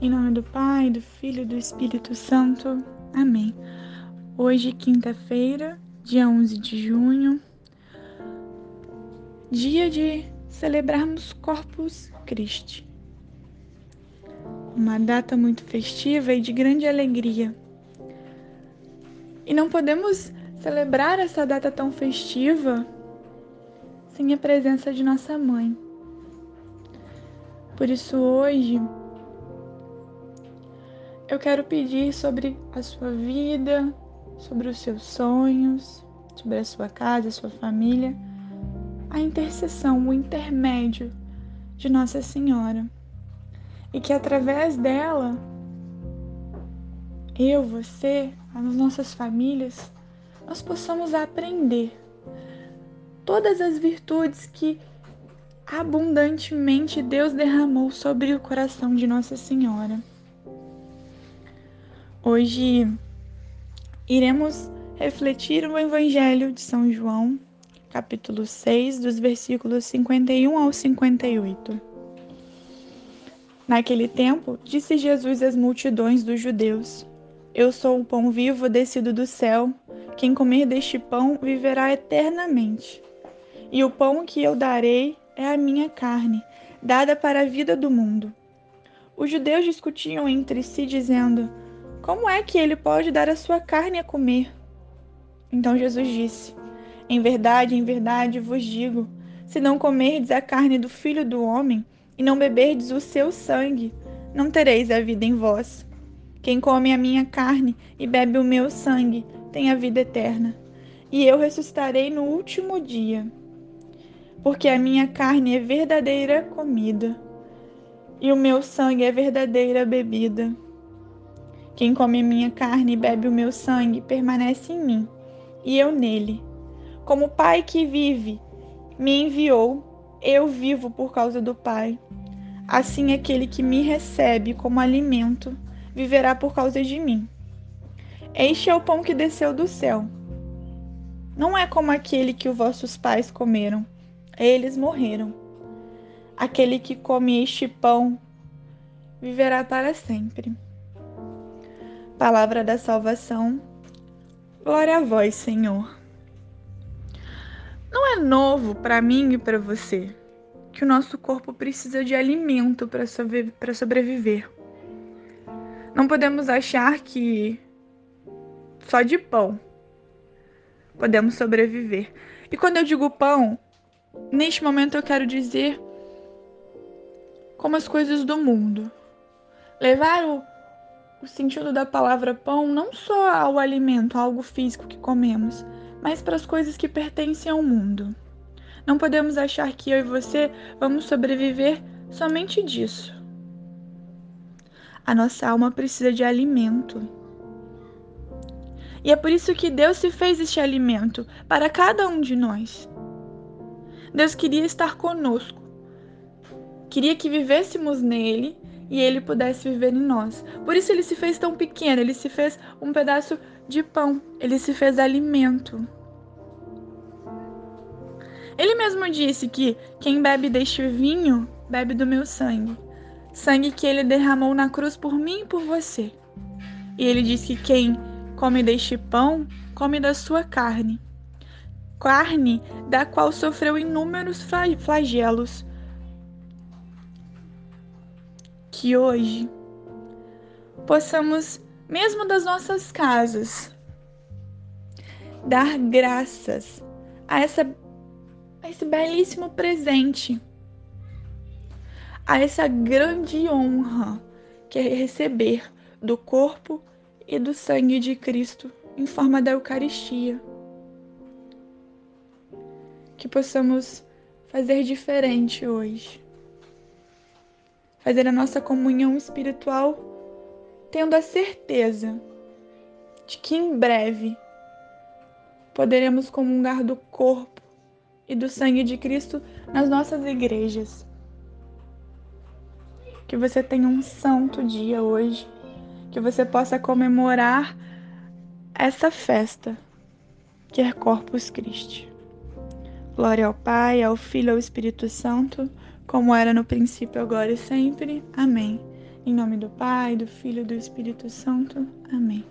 Em nome do Pai, do Filho e do Espírito Santo. Amém. Hoje, quinta-feira, dia 11 de junho, dia de celebrarmos Corpus Christi. Uma data muito festiva e de grande alegria. E não podemos celebrar essa data tão festiva sem a presença de nossa mãe. Por isso, hoje, eu quero pedir sobre a sua vida, sobre os seus sonhos, sobre a sua casa, a sua família, a intercessão, o intermédio de Nossa Senhora. E que através dela, eu, você, as nossas famílias, nós possamos aprender todas as virtudes que abundantemente Deus derramou sobre o coração de Nossa Senhora. Hoje iremos refletir o Evangelho de São João, capítulo 6, dos versículos 51 ao 58. Naquele tempo, disse Jesus às multidões dos judeus: Eu sou o pão vivo descido do céu. Quem comer deste pão viverá eternamente. E o pão que eu darei é a minha carne, dada para a vida do mundo. Os judeus discutiam entre si, dizendo: Como é que ele pode dar a sua carne a comer? Então Jesus disse: Em verdade, em verdade vos digo: se não comerdes a carne do filho do homem e não beberdes o seu sangue, não tereis a vida em vós. Quem come a minha carne e bebe o meu sangue tem a vida eterna, e eu ressuscitarei no último dia porque a minha carne é verdadeira comida e o meu sangue é verdadeira bebida. Quem come minha carne e bebe o meu sangue permanece em mim, e eu nele. Como o Pai que vive me enviou, eu vivo por causa do Pai. Assim aquele que me recebe como alimento viverá por causa de mim. Este é o pão que desceu do céu. Não é como aquele que os vossos pais comeram eles morreram. Aquele que come este pão viverá para sempre. Palavra da salvação. Glória a vós, Senhor. Não é novo para mim e para você que o nosso corpo precisa de alimento para sobreviver. Não podemos achar que só de pão podemos sobreviver. E quando eu digo pão, Neste momento eu quero dizer como as coisas do mundo. Levar o, o sentido da palavra pão não só ao alimento, algo físico que comemos, mas para as coisas que pertencem ao mundo. Não podemos achar que eu e você vamos sobreviver somente disso. A nossa alma precisa de alimento. E é por isso que Deus se fez este alimento para cada um de nós. Deus queria estar conosco. Queria que vivêssemos nele e ele pudesse viver em nós. Por isso ele se fez tão pequeno, ele se fez um pedaço de pão, ele se fez alimento. Ele mesmo disse que quem bebe deste vinho bebe do meu sangue, sangue que ele derramou na cruz por mim e por você. E ele disse que quem come deste pão come da sua carne carne da qual sofreu inúmeros flagelos. Que hoje possamos, mesmo das nossas casas, dar graças a, essa, a esse belíssimo presente, a essa grande honra que é receber do corpo e do sangue de Cristo em forma da Eucaristia que possamos fazer diferente hoje. Fazer a nossa comunhão espiritual tendo a certeza de que em breve poderemos comungar do corpo e do sangue de Cristo nas nossas igrejas. Que você tenha um santo dia hoje, que você possa comemorar essa festa que é Corpus Christi. Glória ao Pai, ao Filho e ao Espírito Santo, como era no princípio, agora e sempre. Amém. Em nome do Pai, do Filho e do Espírito Santo. Amém.